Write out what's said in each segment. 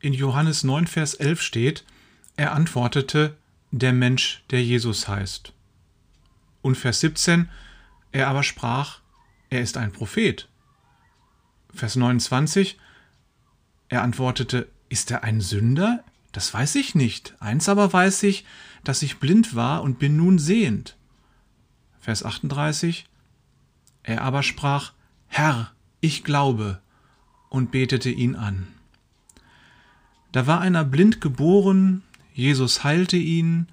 in Johannes 9, Vers 11 steht, er antwortete, der Mensch, der Jesus heißt. Und Vers 17, er aber sprach, er ist ein Prophet. Vers 29, er antwortete, ist er ein Sünder? Das weiß ich nicht. Eins aber weiß ich, dass ich blind war und bin nun sehend. Vers 38, er aber sprach, Herr, ich glaube, und betete ihn an. Da war einer blind geboren, Jesus heilte ihn,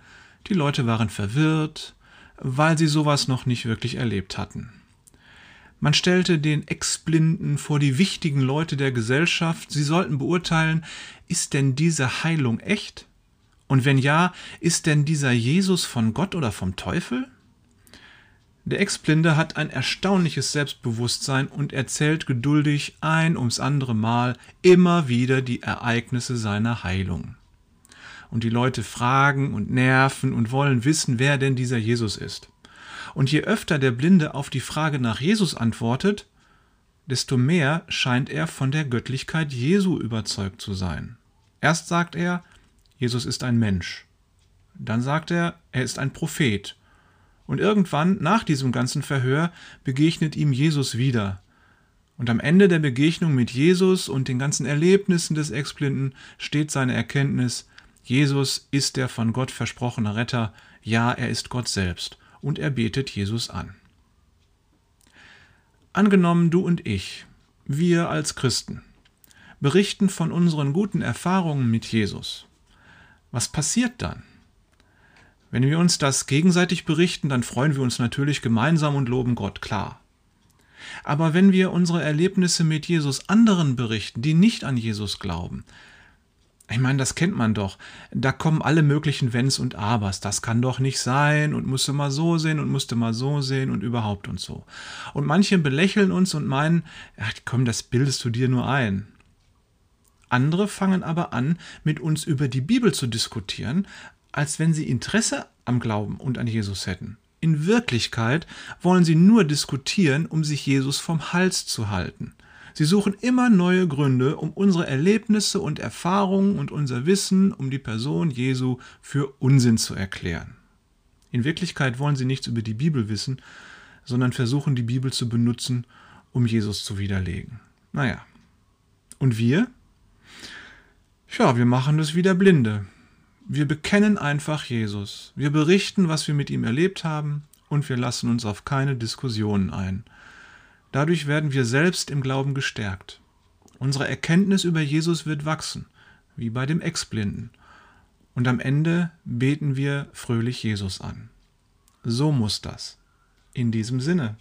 die Leute waren verwirrt, weil sie sowas noch nicht wirklich erlebt hatten. Man stellte den Ex-Blinden vor die wichtigen Leute der Gesellschaft, sie sollten beurteilen, ist denn diese Heilung echt? Und wenn ja, ist denn dieser Jesus von Gott oder vom Teufel? Der Ex-Blinde hat ein erstaunliches Selbstbewusstsein und erzählt geduldig ein ums andere Mal immer wieder die Ereignisse seiner Heilung. Und die Leute fragen und nerven und wollen wissen, wer denn dieser Jesus ist. Und je öfter der Blinde auf die Frage nach Jesus antwortet, desto mehr scheint er von der Göttlichkeit Jesu überzeugt zu sein. Erst sagt er, Jesus ist ein Mensch. Dann sagt er, er ist ein Prophet und irgendwann, nach diesem ganzen Verhör, begegnet ihm Jesus wieder. Und am Ende der Begegnung mit Jesus und den ganzen Erlebnissen des Exblinden steht seine Erkenntnis, Jesus ist der von Gott versprochene Retter, ja, er ist Gott selbst, und er betet Jesus an. Angenommen du und ich, wir als Christen, berichten von unseren guten Erfahrungen mit Jesus. Was passiert dann? Wenn wir uns das gegenseitig berichten, dann freuen wir uns natürlich gemeinsam und loben Gott, klar. Aber wenn wir unsere Erlebnisse mit Jesus anderen berichten, die nicht an Jesus glauben, ich meine, das kennt man doch. Da kommen alle möglichen Wenns und Abers. Das kann doch nicht sein und musste mal so sehen und musste mal so sehen und überhaupt und so. Und manche belächeln uns und meinen, ach komm, das bildest du dir nur ein. Andere fangen aber an, mit uns über die Bibel zu diskutieren, als wenn sie Interesse am Glauben und an Jesus hätten. In Wirklichkeit wollen sie nur diskutieren, um sich Jesus vom Hals zu halten. Sie suchen immer neue Gründe, um unsere Erlebnisse und Erfahrungen und unser Wissen um die Person Jesu für Unsinn zu erklären. In Wirklichkeit wollen sie nichts über die Bibel wissen, sondern versuchen die Bibel zu benutzen, um Jesus zu widerlegen. Naja. Und wir? Ja, wir machen das wieder Blinde. Wir bekennen einfach Jesus. Wir berichten, was wir mit ihm erlebt haben, und wir lassen uns auf keine Diskussionen ein. Dadurch werden wir selbst im Glauben gestärkt. Unsere Erkenntnis über Jesus wird wachsen, wie bei dem Ex-Blinden. Und am Ende beten wir fröhlich Jesus an. So muss das. In diesem Sinne.